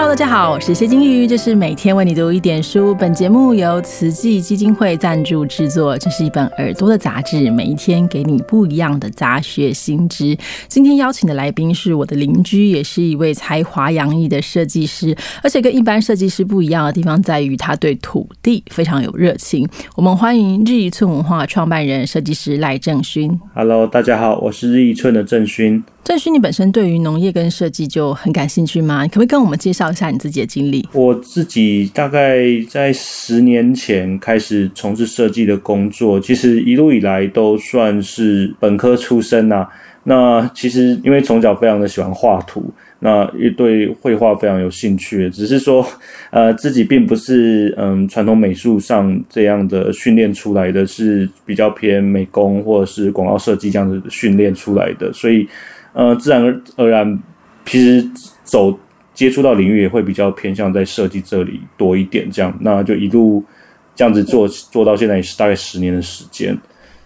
Hello，大家好，我是谢金鱼，这是每天为你读一点书。本节目由慈济基金会赞助制作，这是一本耳朵的杂志，每一天给你不一样的杂学新知。今天邀请的来宾是我的邻居，也是一位才华洋溢的设计师，而且跟一般设计师不一样的地方在于，他对土地非常有热情。我们欢迎日一寸文化创办人、设计师赖正勋。Hello，大家好，我是日一寸的正勋。郑勋，你本身对于农业跟设计就很感兴趣吗？可不可以跟我们介绍一下你自己的经历？我自己大概在十年前开始从事设计的工作，其实一路以来都算是本科出身呐。那其实因为从小非常的喜欢画图，那也对绘画非常有兴趣，只是说呃自己并不是嗯传统美术上这样的训练出来的，是比较偏美工或者是广告设计这样子训练出来的，所以。呃，自然而而然，其实走接触到领域也会比较偏向在设计这里多一点，这样，那就一路这样子做做到现在也是大概十年的时间。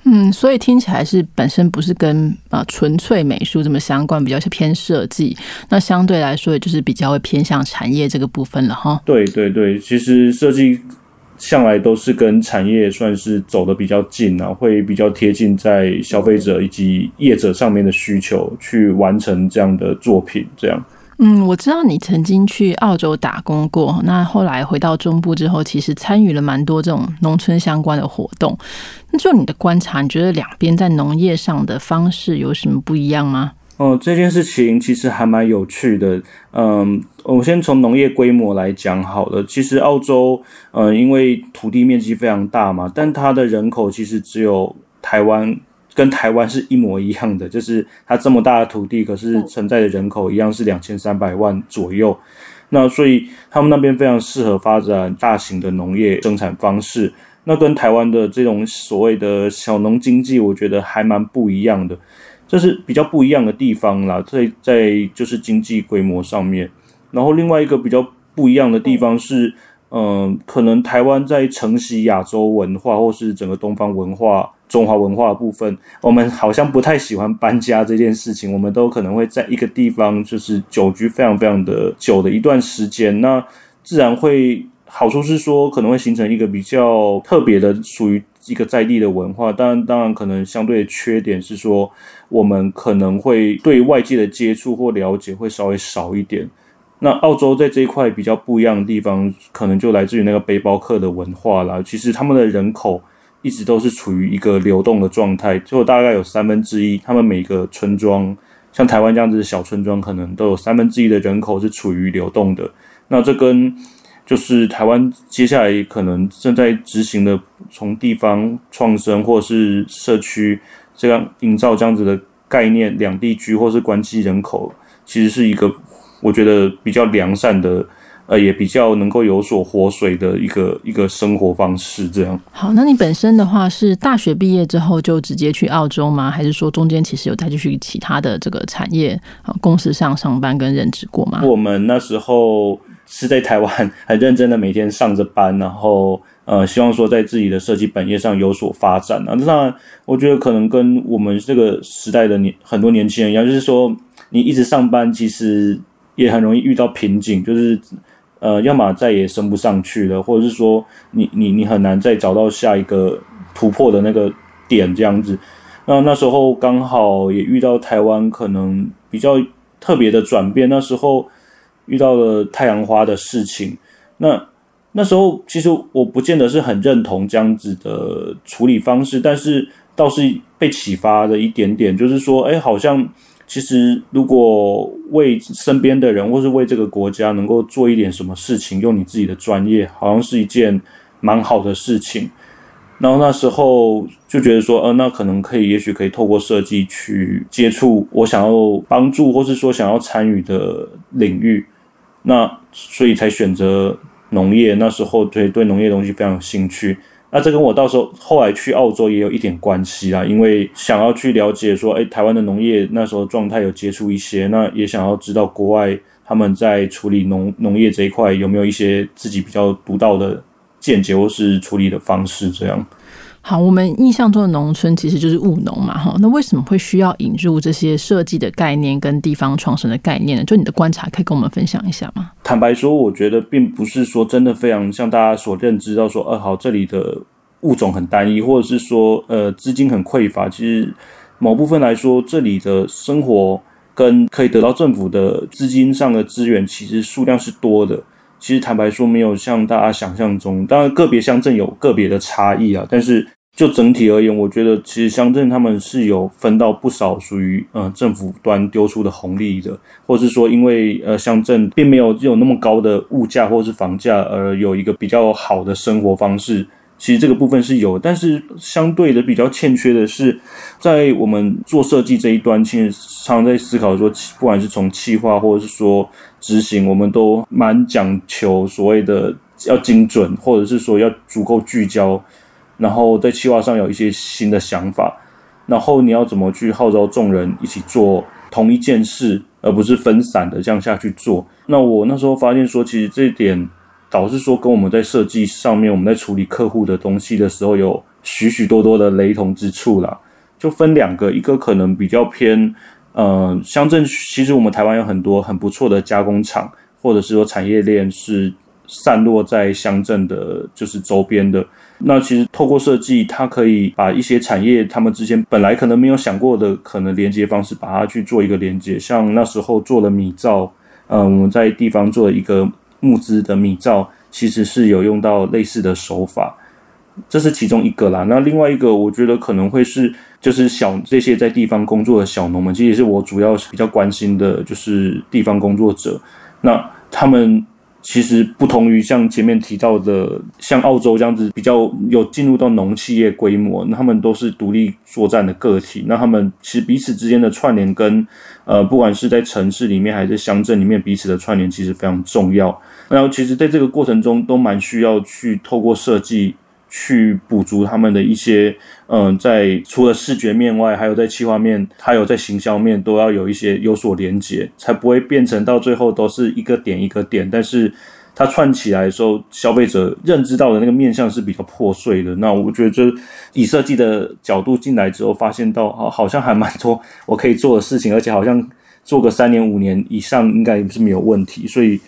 嗯，所以听起来是本身不是跟啊纯粹美术这么相关，比较是偏设计。那相对来说，也就是比较会偏向产业这个部分了哈。对对对，其实设计。向来都是跟产业算是走的比较近啊，会比较贴近在消费者以及业者上面的需求去完成这样的作品。这样，嗯，我知道你曾经去澳洲打工过，那后来回到中部之后，其实参与了蛮多这种农村相关的活动。那就你的观察，你觉得两边在农业上的方式有什么不一样吗？哦，这件事情其实还蛮有趣的。嗯，我先从农业规模来讲好了。其实澳洲，嗯，因为土地面积非常大嘛，但它的人口其实只有台湾跟台湾是一模一样的，就是它这么大的土地，可是存在的人口一样是两千三百万左右。那所以他们那边非常适合发展大型的农业生产方式。那跟台湾的这种所谓的小农经济，我觉得还蛮不一样的。这是比较不一样的地方啦，在在就是经济规模上面，然后另外一个比较不一样的地方是，嗯，可能台湾在承袭亚洲文化或是整个东方文化、中华文化部分，我们好像不太喜欢搬家这件事情，我们都可能会在一个地方就是久居非常非常的久的一段时间，那自然会好处是说可能会形成一个比较特别的属于。一个在地的文化，当然，当然可能相对的缺点是说，我们可能会对外界的接触或了解会稍微少一点。那澳洲在这一块比较不一样的地方，可能就来自于那个背包客的文化啦。其实他们的人口一直都是处于一个流动的状态，就大概有三分之一，他们每个村庄，像台湾这样子的小村庄，可能都有三分之一的人口是处于流动的。那这跟就是台湾接下来可能正在执行的，从地方创生或是社区这样营造这样子的概念，两地居或是关机人口，其实是一个我觉得比较良善的，呃，也比较能够有所活水的一个一个生活方式。这样。好，那你本身的话是大学毕业之后就直接去澳洲吗？还是说中间其实有再继续其他的这个产业啊公司上上班跟任职过吗？我们那时候。是在台湾 很认真的每天上着班，然后呃，希望说在自己的设计本业上有所发展啊。当然，我觉得可能跟我们这个时代的年很多年轻人一样，就是说你一直上班，其实也很容易遇到瓶颈，就是呃，要么再也升不上去了，或者是说你你你很难再找到下一个突破的那个点这样子。那那时候刚好也遇到台湾可能比较特别的转变，那时候。遇到了太阳花的事情，那那时候其实我不见得是很认同这样子的处理方式，但是倒是被启发的一点点，就是说，哎，好像其实如果为身边的人或是为这个国家能够做一点什么事情，用你自己的专业，好像是一件蛮好的事情。然后那时候就觉得说，呃，那可能可以，也许可以透过设计去接触我想要帮助或是说想要参与的领域。那所以才选择农业，那时候对对农业东西非常有兴趣。那这跟我到时候后来去澳洲也有一点关系啦，因为想要去了解说，哎，台湾的农业那时候状态有接触一些，那也想要知道国外他们在处理农农业这一块有没有一些自己比较独到的见解或是处理的方式，这样。好，我们印象中的农村其实就是务农嘛，哈。那为什么会需要引入这些设计的概念跟地方创生的概念呢？就你的观察，可以跟我们分享一下吗？坦白说，我觉得并不是说真的非常像大家所认知到说，呃，好，这里的物种很单一，或者是说，呃，资金很匮乏。其实某部分来说，这里的生活跟可以得到政府的资金上的资源，其实数量是多的。其实坦白说，没有像大家想象中，当然个别乡镇有个别的差异啊。但是就整体而言，我觉得其实乡镇他们是有分到不少属于呃政府端丢出的红利的，或是说因为呃乡镇并没有有那么高的物价或是房价而有一个比较好的生活方式。其实这个部分是有，但是相对的比较欠缺的是，在我们做设计这一端，其实常常在思考说，不管是从企划或者是说执行，我们都蛮讲求所谓的要精准，或者是说要足够聚焦，然后在企划上有一些新的想法，然后你要怎么去号召众人一起做同一件事，而不是分散的这样下去做。那我那时候发现说，其实这一点。导致说跟我们在设计上面，我们在处理客户的东西的时候，有许许多多的雷同之处啦。就分两个，一个可能比较偏，呃，乡镇。其实我们台湾有很多很不错的加工厂，或者是说产业链是散落在乡镇的，就是周边的。那其实透过设计，它可以把一些产业他们之间本来可能没有想过的可能连接方式，把它去做一个连接。像那时候做了米造，嗯，我们在地方做了一个。募资的米照其实是有用到类似的手法，这是其中一个啦。那另外一个，我觉得可能会是就是小这些在地方工作的小农们，其实是我主要比较关心的，就是地方工作者。那他们。其实不同于像前面提到的，像澳洲这样子比较有进入到农企业规模，那他们都是独立作战的个体。那他们其实彼此之间的串联，跟呃，不管是在城市里面还是乡镇里面，彼此的串联其实非常重要。然后，其实在这个过程中，都蛮需要去透过设计。去补足他们的一些，嗯，在除了视觉面外，还有在企划面，还有在行销面，都要有一些有所连接，才不会变成到最后都是一个点一个点。但是它串起来的时候，消费者认知到的那个面向是比较破碎的。那我觉得，就以设计的角度进来之后，发现到啊好像还蛮多我可以做的事情，而且好像做个三年五年以上应该是没有问题。所以，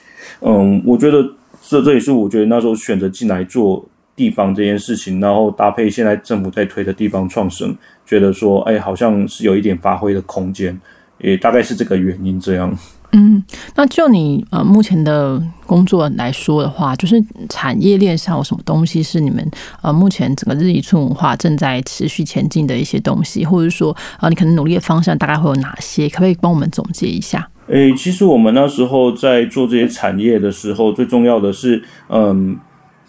嗯，我觉得这这也是我觉得那时候选择进来做。地方这件事情，然后搭配现在政府在推的地方创生，觉得说，哎，好像是有一点发挥的空间，也大概是这个原因这样。嗯，那就你呃目前的工作来说的话，就是产业链上有什么东西是你们呃目前整个日益村文化正在持续前进的一些东西，或者说啊你可能努力的方向大概会有哪些？可不可以帮我们总结一下？诶，其实我们那时候在做这些产业的时候，最重要的是，嗯。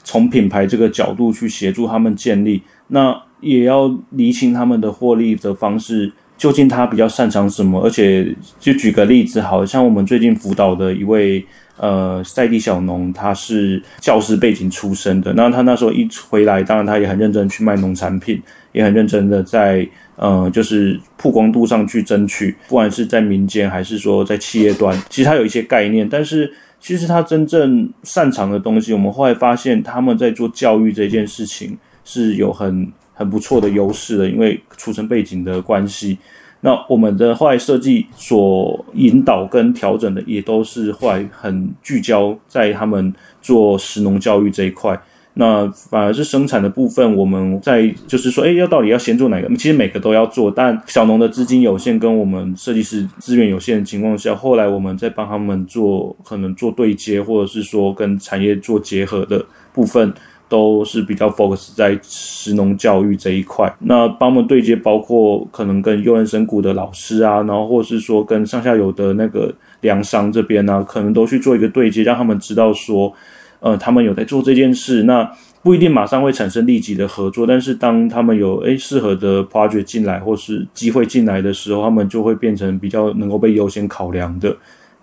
从品牌这个角度去协助他们建立，那也要厘清他们的获利的方式，究竟他比较擅长什么？而且就举个例子，好像我们最近辅导的一位呃在地小农，他是教师背景出身的，那他那时候一回来，当然他也很认真去卖农产品，也很认真的在呃就是曝光度上去争取，不管是在民间还是说在企业端，其实他有一些概念，但是。其实他真正擅长的东西，我们后来发现他们在做教育这件事情是有很很不错的优势的，因为出身背景的关系。那我们的后来设计所引导跟调整的，也都是后来很聚焦在他们做实农教育这一块。那反而是生产的部分，我们在就是说，哎，要到底要先做哪个？其实每个都要做，但小农的资金有限，跟我们设计师资源有限的情况下，后来我们在帮他们做，可能做对接，或者是说跟产业做结合的部分，都是比较 focus 在实农教育这一块。那帮我们对接，包括可能跟幼儿生谷的老师啊，然后或是说跟上下游的那个粮商这边呢，可能都去做一个对接，让他们知道说。呃，他们有在做这件事，那不一定马上会产生立即的合作，但是当他们有诶适合的 project 进来或是机会进来的时候，他们就会变成比较能够被优先考量的。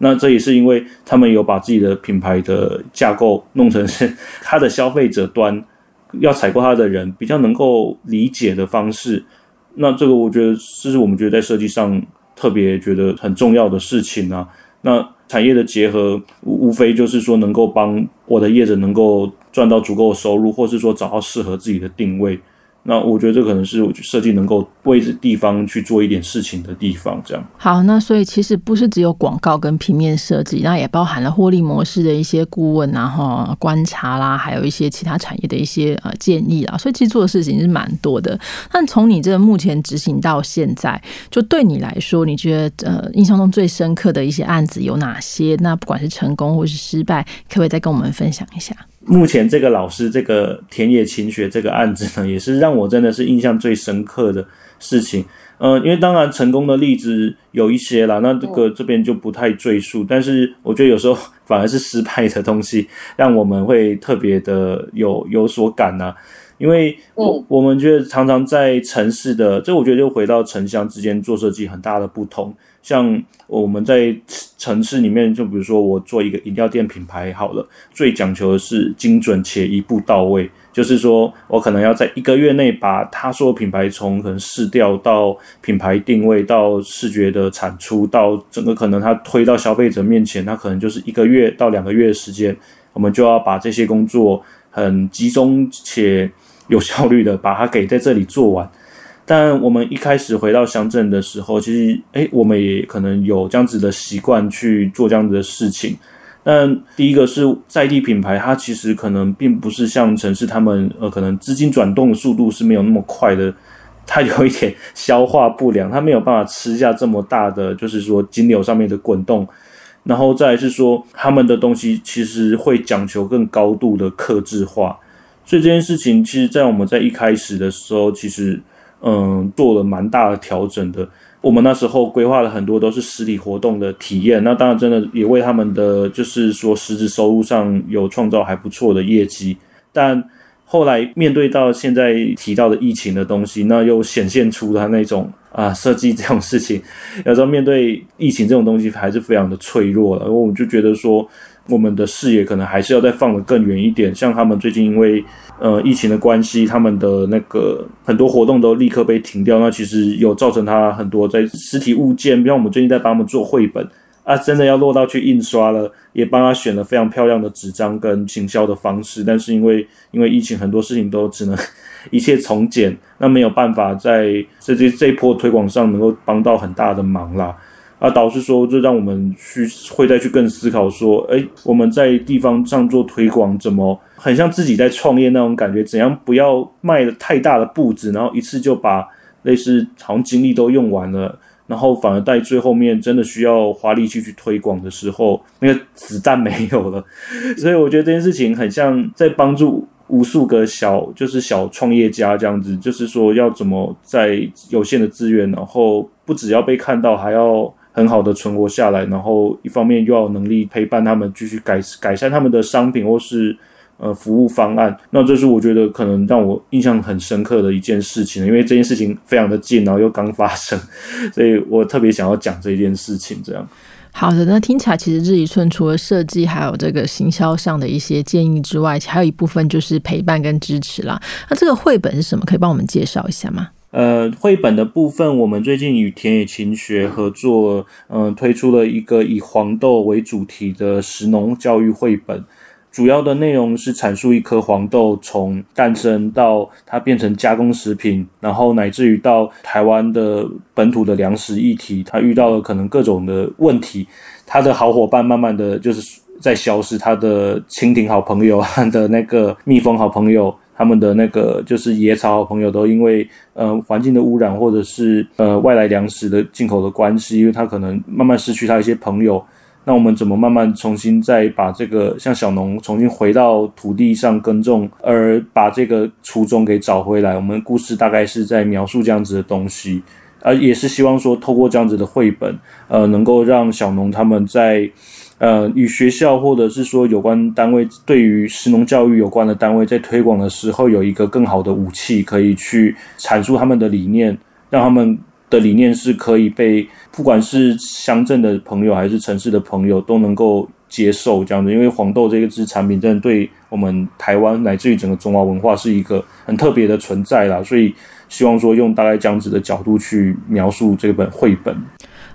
那这也是因为他们有把自己的品牌的架构弄成是他的消费者端要采购他的人比较能够理解的方式。那这个我觉得这是我们觉得在设计上特别觉得很重要的事情啊。那产业的结合，无非就是说能够帮我的业者能够赚到足够的收入，或是说找到适合自己的定位。那我觉得这可能是设计能够为这地方去做一点事情的地方。这样好，那所以其实不是只有广告跟平面设计，那也包含了获利模式的一些顾问啊、哈观察啦，还有一些其他产业的一些呃建议啊。所以其实做的事情是蛮多的。但从你这个目前执行到现在，就对你来说，你觉得呃印象中最深刻的一些案子有哪些？那不管是成功或是失败，可不可以再跟我们分享一下？目前这个老师这个田野勤学这个案子呢，也是让我真的是印象最深刻的事情。呃，因为当然成功的例子有一些啦，那这个这边就不太赘述。但是我觉得有时候 反而是失败的东西，让我们会特别的有有所感呐。因为我我们觉得常常在城市的，这我觉得就回到城乡之间做设计很大的不同。像我们在城市里面，就比如说我做一个饮料店品牌好了，最讲求的是精准且一步到位，就是说我可能要在一个月内把他说品牌从可能试调到品牌定位到视觉的产出到整个可能他推到消费者面前，他可能就是一个月到两个月的时间，我们就要把这些工作很集中且有效率的把它给在这里做完。但我们一开始回到乡镇的时候，其实诶，我们也可能有这样子的习惯去做这样子的事情。那第一个是在地品牌，它其实可能并不是像城市，他们呃可能资金转动的速度是没有那么快的，它有一点消化不良，它没有办法吃下这么大的，就是说金流上面的滚动。然后再是说，他们的东西其实会讲求更高度的克制化，所以这件事情其实，在我们在一开始的时候，其实。嗯，做了蛮大的调整的。我们那时候规划了很多都是实体活动的体验，那当然真的也为他们的就是说实质收入上有创造还不错的业绩。但后来面对到现在提到的疫情的东西，那又显现出他那种啊设计这种事情，有时候面对疫情这种东西还是非常的脆弱的。然后我们就觉得说。我们的视野可能还是要再放得更远一点，像他们最近因为呃疫情的关系，他们的那个很多活动都立刻被停掉，那其实有造成他很多在实体物件，比方我们最近在帮他们做绘本啊，真的要落到去印刷了，也帮他选了非常漂亮的纸张跟行销的方式，但是因为因为疫情，很多事情都只能 一切从简，那没有办法在这这这一波推广上能够帮到很大的忙啦。啊，导致说，就让我们去会再去更思考说，哎，我们在地方上做推广，怎么很像自己在创业那种感觉？怎样不要迈太大的步子，然后一次就把类似好像精力都用完了，然后反而在最后面真的需要花力气去推广的时候，那个子弹没有了。所以我觉得这件事情很像在帮助无数个小就是小创业家这样子，就是说要怎么在有限的资源，然后不只要被看到，还要。很好的存活下来，然后一方面又要能力陪伴他们继续改改善他们的商品或是呃服务方案，那这是我觉得可能让我印象很深刻的一件事情，因为这件事情非常的近，然后又刚发生，所以我特别想要讲这件事情。这样好的，那听起来其实日一寸除了设计还有这个行销上的一些建议之外，还有一部分就是陪伴跟支持啦。那这个绘本是什么？可以帮我们介绍一下吗？呃，绘本的部分，我们最近与田野勤学合作，嗯，推出了一个以黄豆为主题的食农教育绘本。主要的内容是阐述一颗黄豆从诞生到它变成加工食品，然后乃至于到台湾的本土的粮食议题，它遇到了可能各种的问题，它的好伙伴慢慢的就是在消失，它的蜻蜓好朋友的那个蜜蜂好朋友。他们的那个就是野草好朋友都因为呃环境的污染或者是呃外来粮食的进口的关系，因为他可能慢慢失去他一些朋友。那我们怎么慢慢重新再把这个像小农重新回到土地上耕种，而把这个初衷给找回来？我们故事大概是在描述这样子的东西，而也是希望说透过这样子的绘本，呃，能够让小农他们在。呃，与学校或者是说有关单位对于实农教育有关的单位在推广的时候，有一个更好的武器，可以去阐述他们的理念，让他们的理念是可以被不管是乡镇的朋友还是城市的朋友都能够接受这样子。因为黄豆这个支产品，真的对我们台湾乃至于整个中华文化是一个很特别的存在啦，所以希望说用大概这样子的角度去描述这本绘本。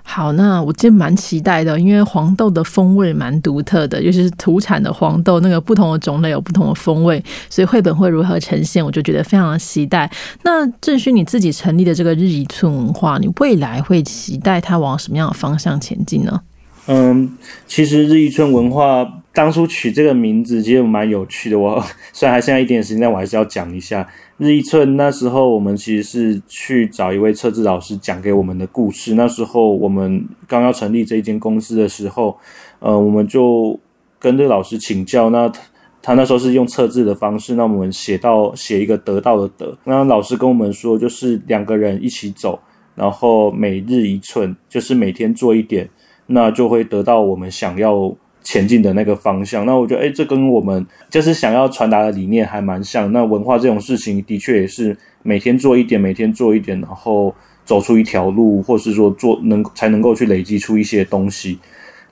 好，那我今天蛮期待的，因为黄豆的风味蛮独特的，尤其是土产的黄豆，那个不同的种类有不同的风味，所以绘本会如何呈现，我就觉得非常的期待。那郑勋你自己成立的这个日一村文化，你未来会期待它往什么样的方向前进呢？嗯，其实日一村文化当初取这个名字其实蛮有趣的。我 虽然还剩下一点时间，但我还是要讲一下日一村。那时候我们其实是去找一位测字老师讲给我们的故事。那时候我们刚要成立这一间公司的时候，呃，我们就跟这老师请教。那他那时候是用测字的方式，那我们写到写一个得到的得。那老师跟我们说，就是两个人一起走，然后每日一寸，就是每天做一点。那就会得到我们想要前进的那个方向。那我觉得，哎，这跟我们就是想要传达的理念还蛮像。那文化这种事情，的确也是每天做一点，每天做一点，然后走出一条路，或是说做能才能够去累积出一些东西。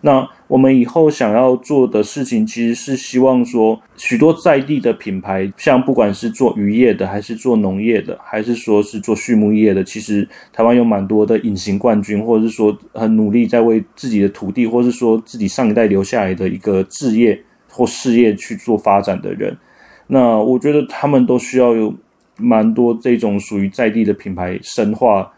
那我们以后想要做的事情，其实是希望说，许多在地的品牌，像不管是做渔业的，还是做农业的，还是说是做畜牧业的，其实台湾有蛮多的隐形冠军，或者是说很努力在为自己的土地，或是说自己上一代留下来的一个置业或事业去做发展的人。那我觉得他们都需要有蛮多这种属于在地的品牌深化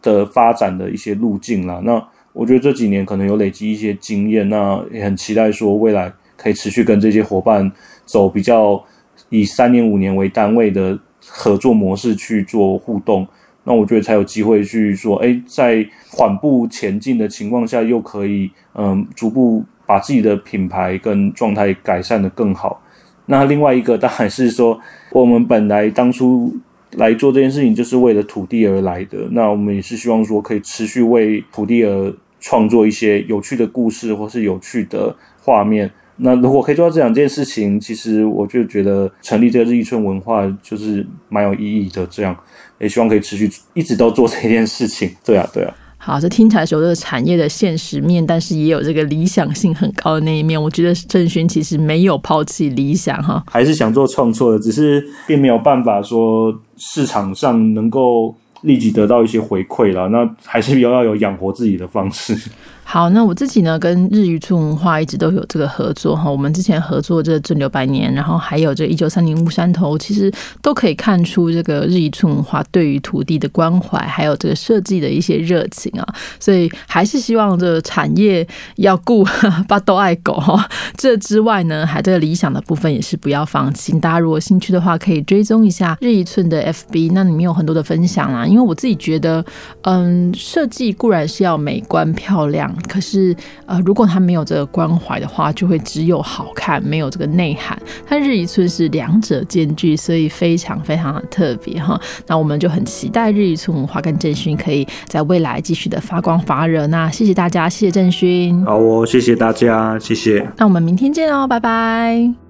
的发展的一些路径啦。那我觉得这几年可能有累积一些经验，那也很期待说未来可以持续跟这些伙伴走比较以三年五年为单位的合作模式去做互动。那我觉得才有机会去说，哎，在缓步前进的情况下，又可以嗯逐步把自己的品牌跟状态改善的更好。那另外一个当然是说，我们本来当初来做这件事情就是为了土地而来的，那我们也是希望说可以持续为土地而。创作一些有趣的故事，或是有趣的画面。那如果可以做到这两件事情，其实我就觉得成立这个日一村文化就是蛮有意义的。这样也希望可以持续一直都做这件事情。对啊，对啊。好，这听起来是有这个产业的现实面，但是也有这个理想性很高的那一面。我觉得郑勋其实没有抛弃理想哈，还是想做创作的，只是并没有办法说市场上能够。立即得到一些回馈了，那还是要要有养活自己的方式。好，那我自己呢，跟日语村文化一直都有这个合作哈。我们之前合作这镇流百年，然后还有这一九三零乌山头，其实都可以看出这个日语村文化对于土地的关怀，还有这个设计的一些热情啊。所以还是希望这产业要顾，把都爱狗哈。这之外呢，还这个理想的部分也是不要放弃。大家如果兴趣的话，可以追踪一下日一寸的 FB，那里面有很多的分享啦。因为我自己觉得，嗯，设计固然是要美观漂亮。可是，呃，如果他没有这个关怀的话，就会只有好看，没有这个内涵。它日一村是两者兼具，所以非常非常的特别哈。那我们就很期待日一村文化跟振勋可以在未来继续的发光发热。那谢谢大家，谢谢振勋。好哦，谢谢大家，谢谢。那我们明天见哦，拜拜。